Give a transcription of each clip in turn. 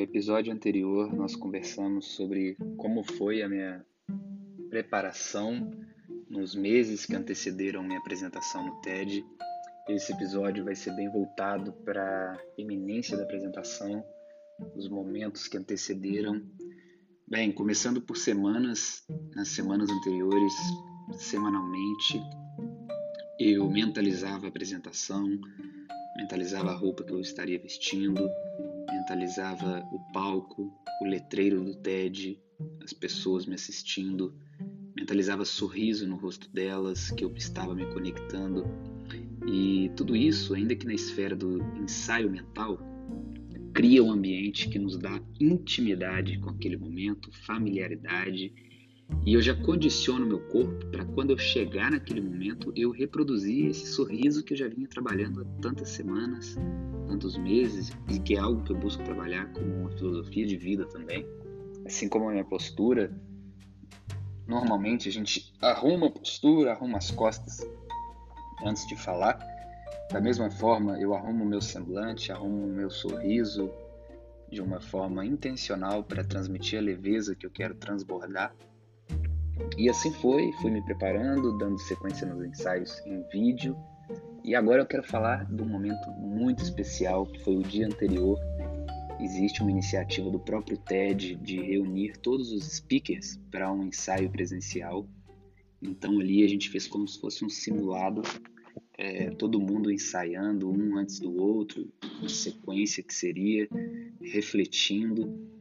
no episódio anterior nós conversamos sobre como foi a minha preparação nos meses que antecederam minha apresentação no TED. Esse episódio vai ser bem voltado para a iminência da apresentação, os momentos que antecederam. Bem, começando por semanas, nas semanas anteriores, semanalmente, eu mentalizava a apresentação, mentalizava a roupa que eu estaria vestindo, mentalizava o palco, o letreiro do TED, as pessoas me assistindo, mentalizava sorriso no rosto delas, que eu estava me conectando. E tudo isso, ainda que na esfera do ensaio mental, cria um ambiente que nos dá intimidade com aquele momento, familiaridade e eu já condiciono meu corpo para quando eu chegar naquele momento eu reproduzir esse sorriso que eu já vinha trabalhando há tantas semanas, tantos meses, e que é algo que eu busco trabalhar como uma filosofia de vida também. Assim como a minha postura, normalmente a gente arruma a postura, arruma as costas antes de falar. Da mesma forma, eu arrumo o meu semblante, arrumo o meu sorriso de uma forma intencional para transmitir a leveza que eu quero transbordar e assim foi, fui me preparando, dando sequência nos ensaios em vídeo. E agora eu quero falar de um momento muito especial, que foi o dia anterior. Existe uma iniciativa do próprio TED de reunir todos os speakers para um ensaio presencial. Então ali a gente fez como se fosse um simulado, é, todo mundo ensaiando um antes do outro, a sequência que seria, refletindo.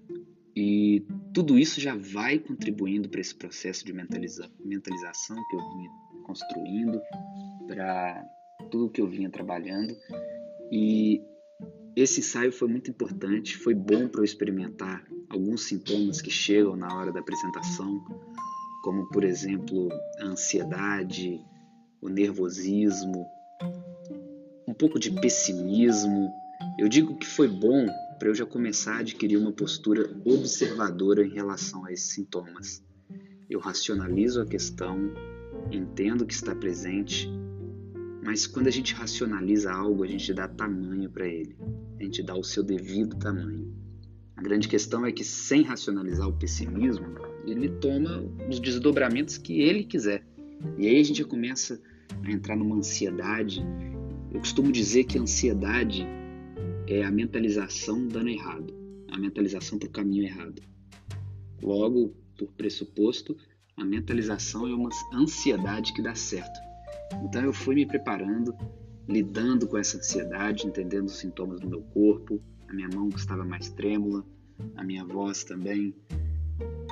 E tudo isso já vai contribuindo para esse processo de mentaliza mentalização que eu vinha construindo, para tudo que eu vinha trabalhando. E esse ensaio foi muito importante, foi bom para eu experimentar alguns sintomas que chegam na hora da apresentação, como por exemplo a ansiedade, o nervosismo, um pouco de pessimismo. Eu digo que foi bom para eu já começar a adquirir uma postura observadora em relação a esses sintomas. Eu racionalizo a questão, entendo que está presente, mas quando a gente racionaliza algo, a gente dá tamanho para ele, a gente dá o seu devido tamanho. A grande questão é que, sem racionalizar o pessimismo, ele toma os desdobramentos que ele quiser. E aí a gente já começa a entrar numa ansiedade. Eu costumo dizer que a ansiedade é a mentalização dando errado, a mentalização para o caminho errado. Logo, por pressuposto, a mentalização é uma ansiedade que dá certo. Então eu fui me preparando, lidando com essa ansiedade, entendendo os sintomas do meu corpo, a minha mão estava mais trêmula, a minha voz também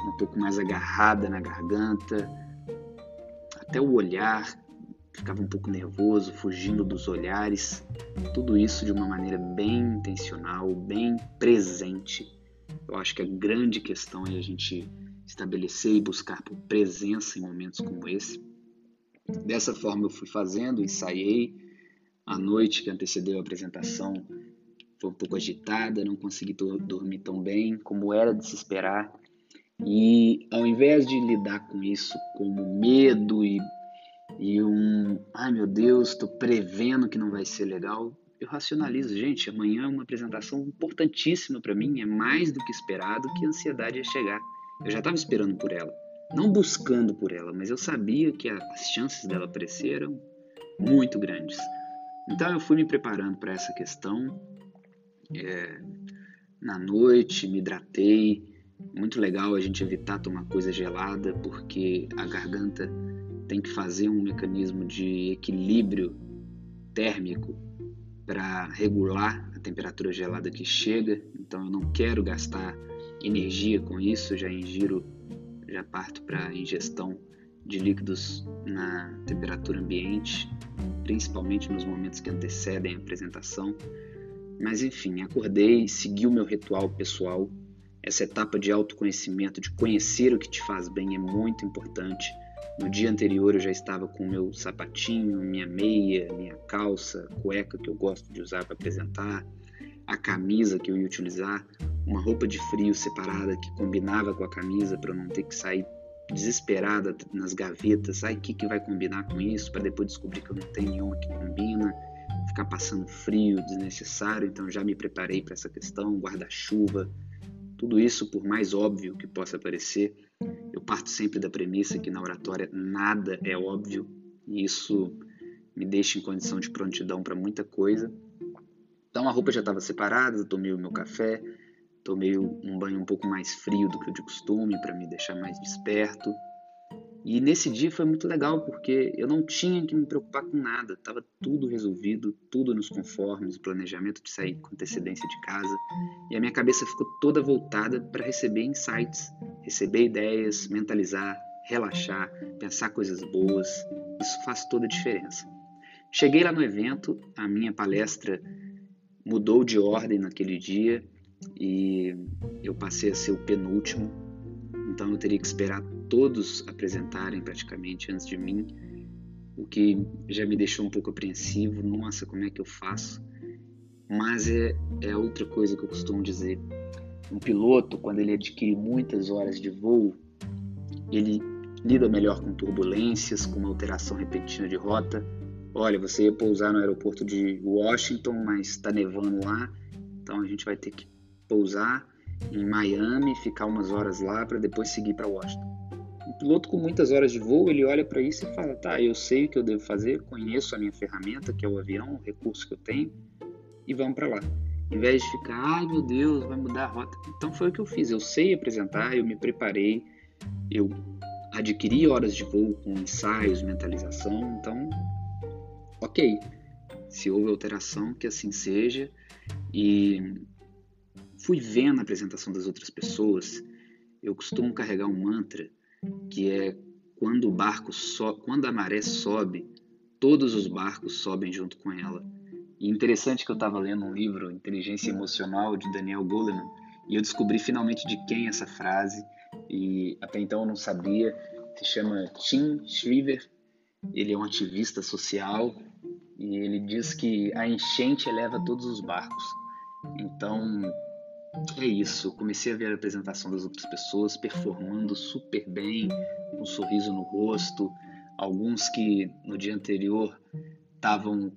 um pouco mais agarrada na garganta, até o olhar ficava um pouco nervoso, fugindo dos olhares, tudo isso de uma maneira bem intencional, bem presente. Eu acho que a grande questão é a gente estabelecer e buscar por presença em momentos como esse. Dessa forma eu fui fazendo, ensaiei. A noite que antecedeu a apresentação foi um pouco agitada, não consegui dormir tão bem como era de se esperar. E ao invés de lidar com isso como medo e e um, ai meu Deus, estou prevendo que não vai ser legal, eu racionalizo, gente, amanhã é uma apresentação importantíssima para mim, é mais do que esperado que a ansiedade ia chegar. Eu já estava esperando por ela, não buscando por ela, mas eu sabia que as chances dela aparecer eram muito grandes. Então eu fui me preparando para essa questão. É, na noite, me hidratei. Muito legal a gente evitar tomar coisa gelada, porque a garganta tem que fazer um mecanismo de equilíbrio térmico para regular a temperatura gelada que chega. Então eu não quero gastar energia com isso, já ingiro, já parto para ingestão de líquidos na temperatura ambiente, principalmente nos momentos que antecedem a apresentação. Mas enfim, acordei, segui o meu ritual pessoal. Essa etapa de autoconhecimento, de conhecer o que te faz bem, é muito importante no dia anterior eu já estava com meu sapatinho, minha meia, minha calça, cueca que eu gosto de usar para apresentar, a camisa que eu ia utilizar, uma roupa de frio separada que combinava com a camisa para não ter que sair desesperada nas gavetas, ai, o que, que vai combinar com isso, para depois descobrir que eu não tenho nenhuma que combina, ficar passando frio desnecessário, então já me preparei para essa questão, guarda-chuva, Tudo isso, por mais óbvio que possa parecer, eu parto sempre da premissa que na oratória nada é óbvio e isso me deixa em condição de prontidão para muita coisa. Então a roupa já estava separada, tomei o meu café, tomei um banho um pouco mais frio do que o de costume para me deixar mais desperto. E nesse dia foi muito legal porque eu não tinha que me preocupar com nada, estava tudo resolvido, tudo nos conformes, o planejamento de sair com antecedência de casa, e a minha cabeça ficou toda voltada para receber insights, receber ideias, mentalizar, relaxar, pensar coisas boas. Isso faz toda a diferença. Cheguei lá no evento, a minha palestra mudou de ordem naquele dia e eu passei a ser o penúltimo, então eu teria que esperar todos apresentarem praticamente antes de mim, o que já me deixou um pouco apreensivo. Nossa, como é que eu faço? Mas é, é outra coisa que eu costumo dizer. Um piloto, quando ele adquire muitas horas de voo, ele lida melhor com turbulências, com uma alteração repentina de rota. Olha, você ia pousar no aeroporto de Washington, mas está nevando lá, então a gente vai ter que pousar em Miami, ficar umas horas lá para depois seguir para Washington. Um piloto com muitas horas de voo, ele olha para isso e fala: tá, eu sei o que eu devo fazer, conheço a minha ferramenta, que é o avião, o recurso que eu tenho, e vamos para lá. Em vez de ficar, ai meu Deus, vai mudar a rota. Então foi o que eu fiz. Eu sei apresentar, eu me preparei, eu adquiri horas de voo com ensaios, mentalização. Então, ok. Se houve alteração, que assim seja. E fui vendo a apresentação das outras pessoas. Eu costumo carregar um mantra que é quando o barco so, quando a maré sobe, todos os barcos sobem junto com ela. E interessante que eu estava lendo um livro, Inteligência Emocional, de Daniel Goleman, e eu descobri finalmente de quem é essa frase, e até então eu não sabia. Se chama Tim Shriver, ele é um ativista social, e ele diz que a enchente eleva todos os barcos. Então, é isso, comecei a ver a apresentação das outras pessoas performando super bem, com um sorriso no rosto, alguns que no dia anterior estavam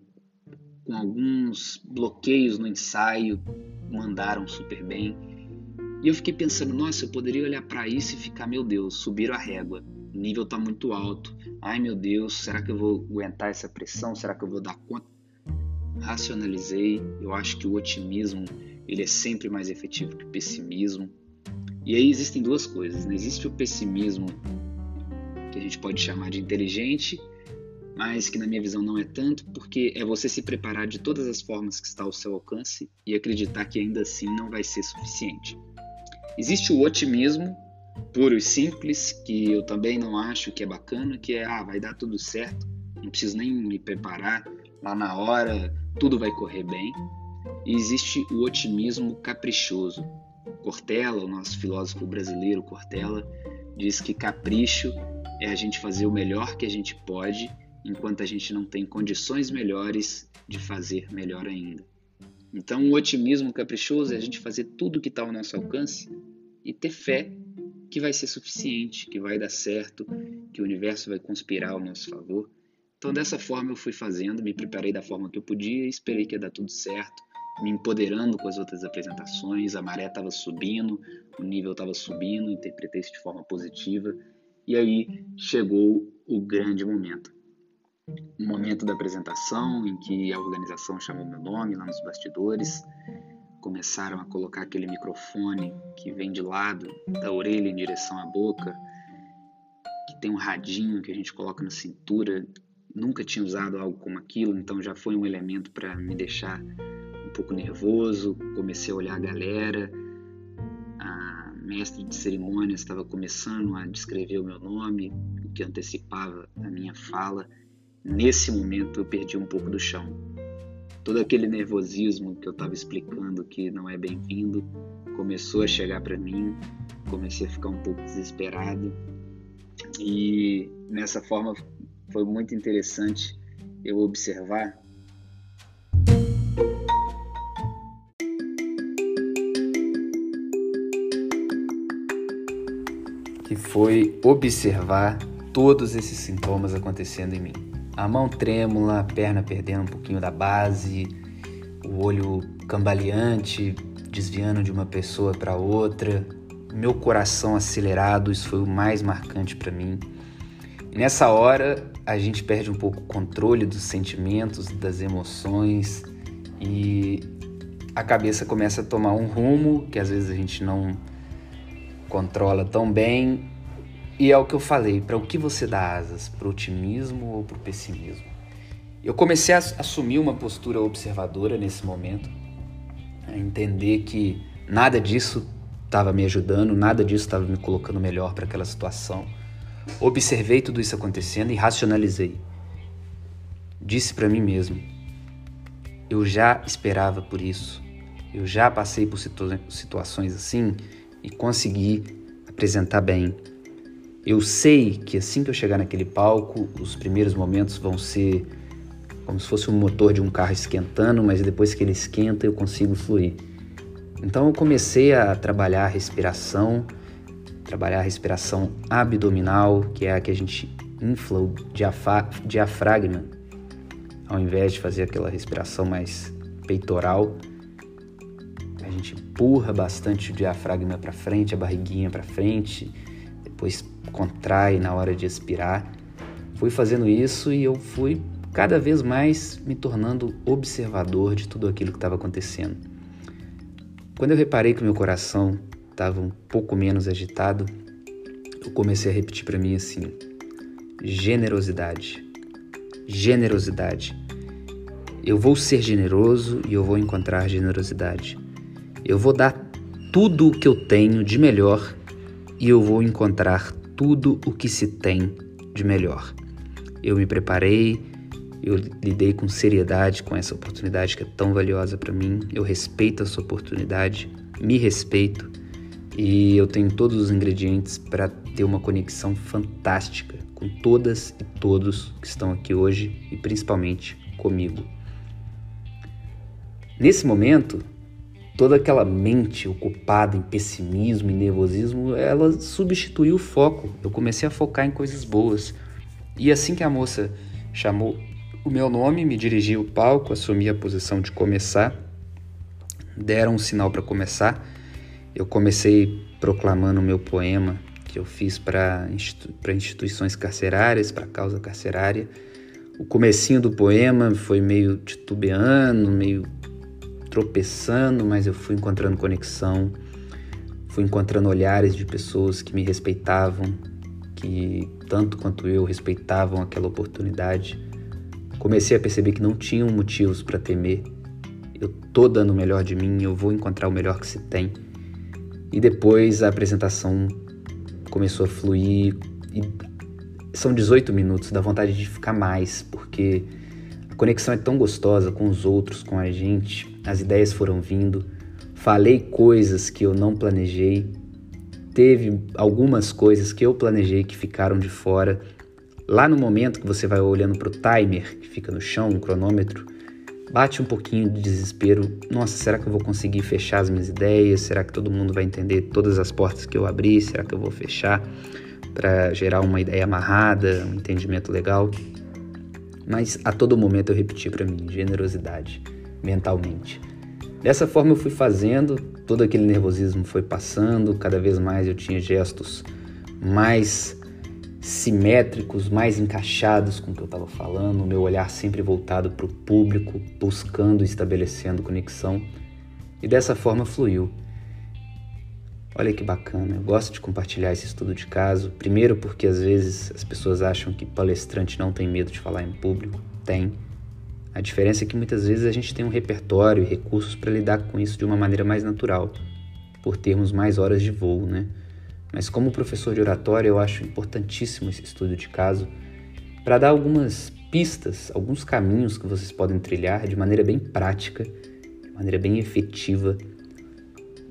com alguns bloqueios no ensaio, mandaram super bem. E eu fiquei pensando, nossa, eu poderia olhar para isso e ficar, meu Deus, subiram a régua, o nível está muito alto. Ai meu Deus, será que eu vou aguentar essa pressão? Será que eu vou dar conta? Racionalizei, eu acho que o otimismo ele é sempre mais efetivo que o pessimismo. E aí existem duas coisas. Né? Existe o pessimismo, que a gente pode chamar de inteligente, mas que na minha visão não é tanto, porque é você se preparar de todas as formas que está ao seu alcance e acreditar que ainda assim não vai ser suficiente. Existe o otimismo, puro e simples, que eu também não acho que é bacana, que é, ah, vai dar tudo certo, não preciso nem me preparar, lá na hora tudo vai correr bem. E existe o otimismo caprichoso. Cortella, o nosso filósofo brasileiro Cortella, diz que capricho é a gente fazer o melhor que a gente pode enquanto a gente não tem condições melhores de fazer melhor ainda. Então, o otimismo caprichoso é a gente fazer tudo que está ao nosso alcance e ter fé que vai ser suficiente, que vai dar certo, que o universo vai conspirar ao nosso favor. Então, dessa forma, eu fui fazendo, me preparei da forma que eu podia, esperei que ia dar tudo certo me empoderando com as outras apresentações, a maré estava subindo, o nível estava subindo, interpretei isso de forma positiva. E aí chegou o grande momento. O momento da apresentação em que a organização chamou meu nome lá nos bastidores, começaram a colocar aquele microfone que vem de lado da orelha em direção à boca, que tem um radinho que a gente coloca na cintura. Nunca tinha usado algo como aquilo, então já foi um elemento para me deixar pouco nervoso, comecei a olhar a galera. A mestre de cerimônias estava começando a descrever o meu nome, o que antecipava a minha fala. Nesse momento eu perdi um pouco do chão. Todo aquele nervosismo que eu estava explicando que não é bem-vindo começou a chegar para mim, comecei a ficar um pouco desesperado. E nessa forma foi muito interessante eu observar que foi observar todos esses sintomas acontecendo em mim. A mão trêmula, a perna perdendo um pouquinho da base, o olho cambaleante, desviando de uma pessoa para outra, meu coração acelerado, isso foi o mais marcante para mim. E nessa hora a gente perde um pouco o controle dos sentimentos, das emoções e a cabeça começa a tomar um rumo que às vezes a gente não controla tão bem. E é o que eu falei, para o que você dá asas, para o otimismo ou para o pessimismo? Eu comecei a assumir uma postura observadora nesse momento, a entender que nada disso estava me ajudando, nada disso estava me colocando melhor para aquela situação. Observei tudo isso acontecendo e racionalizei. Disse para mim mesmo: eu já esperava por isso, eu já passei por situa situações assim e consegui apresentar bem. Eu sei que assim que eu chegar naquele palco, os primeiros momentos vão ser como se fosse um motor de um carro esquentando, mas depois que ele esquenta eu consigo fluir. Então eu comecei a trabalhar a respiração, trabalhar a respiração abdominal, que é a que a gente infla o diafragma, ao invés de fazer aquela respiração mais peitoral. A gente empurra bastante o diafragma para frente, a barriguinha para frente, depois contrai na hora de expirar. Fui fazendo isso e eu fui cada vez mais me tornando observador de tudo aquilo que estava acontecendo. Quando eu reparei que meu coração estava um pouco menos agitado, eu comecei a repetir para mim assim: generosidade, generosidade. Eu vou ser generoso e eu vou encontrar generosidade. Eu vou dar tudo o que eu tenho de melhor e eu vou encontrar tudo o que se tem de melhor. Eu me preparei, eu lidei com seriedade com essa oportunidade que é tão valiosa para mim. Eu respeito essa oportunidade, me respeito e eu tenho todos os ingredientes para ter uma conexão fantástica com todas e todos que estão aqui hoje e principalmente comigo. Nesse momento, toda aquela mente ocupada em pessimismo e nervosismo, ela substituiu o foco. Eu comecei a focar em coisas boas. E assim que a moça chamou o meu nome, me dirigi ao palco, assumi a posição de começar. Deram um sinal para começar. Eu comecei proclamando o meu poema que eu fiz para institu instituições carcerárias, para causa carcerária. O comecinho do poema foi meio titubeando, meio tropeçando, mas eu fui encontrando conexão, fui encontrando olhares de pessoas que me respeitavam, que tanto quanto eu respeitavam aquela oportunidade. Comecei a perceber que não tinham motivos para temer. Eu tô dando o melhor de mim, eu vou encontrar o melhor que se tem. E depois a apresentação começou a fluir e são 18 minutos, dá vontade de ficar mais, porque conexão é tão gostosa com os outros, com a gente, as ideias foram vindo, falei coisas que eu não planejei, teve algumas coisas que eu planejei que ficaram de fora Lá no momento que você vai olhando para o timer que fica no chão, um cronômetro, bate um pouquinho de desespero. Nossa, será que eu vou conseguir fechar as minhas ideias? Será que todo mundo vai entender todas as portas que eu abri? Será que eu vou fechar para gerar uma ideia amarrada, um entendimento legal? Mas a todo momento eu repeti para mim generosidade mentalmente. Dessa forma eu fui fazendo, todo aquele nervosismo foi passando, cada vez mais eu tinha gestos mais simétricos, mais encaixados com o que eu estava falando, o meu olhar sempre voltado para o público, buscando e estabelecendo conexão. E dessa forma fluiu. Olha que bacana, eu gosto de compartilhar esse estudo de caso. Primeiro, porque às vezes as pessoas acham que palestrante não tem medo de falar em público. Tem. A diferença é que muitas vezes a gente tem um repertório e recursos para lidar com isso de uma maneira mais natural, por termos mais horas de voo, né? Mas como professor de oratória, eu acho importantíssimo esse estudo de caso para dar algumas pistas, alguns caminhos que vocês podem trilhar de maneira bem prática, de maneira bem efetiva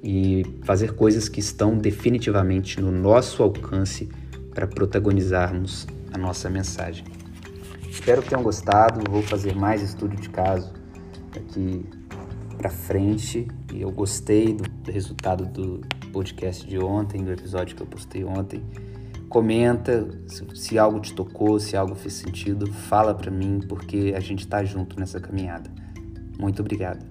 e fazer coisas que estão definitivamente no nosso alcance para protagonizarmos a nossa mensagem. Espero que tenham gostado. Vou fazer mais estudo de caso aqui para frente e eu gostei do resultado do podcast de ontem, do episódio que eu postei ontem. Comenta se, se algo te tocou, se algo fez sentido, fala para mim porque a gente tá junto nessa caminhada. Muito obrigado.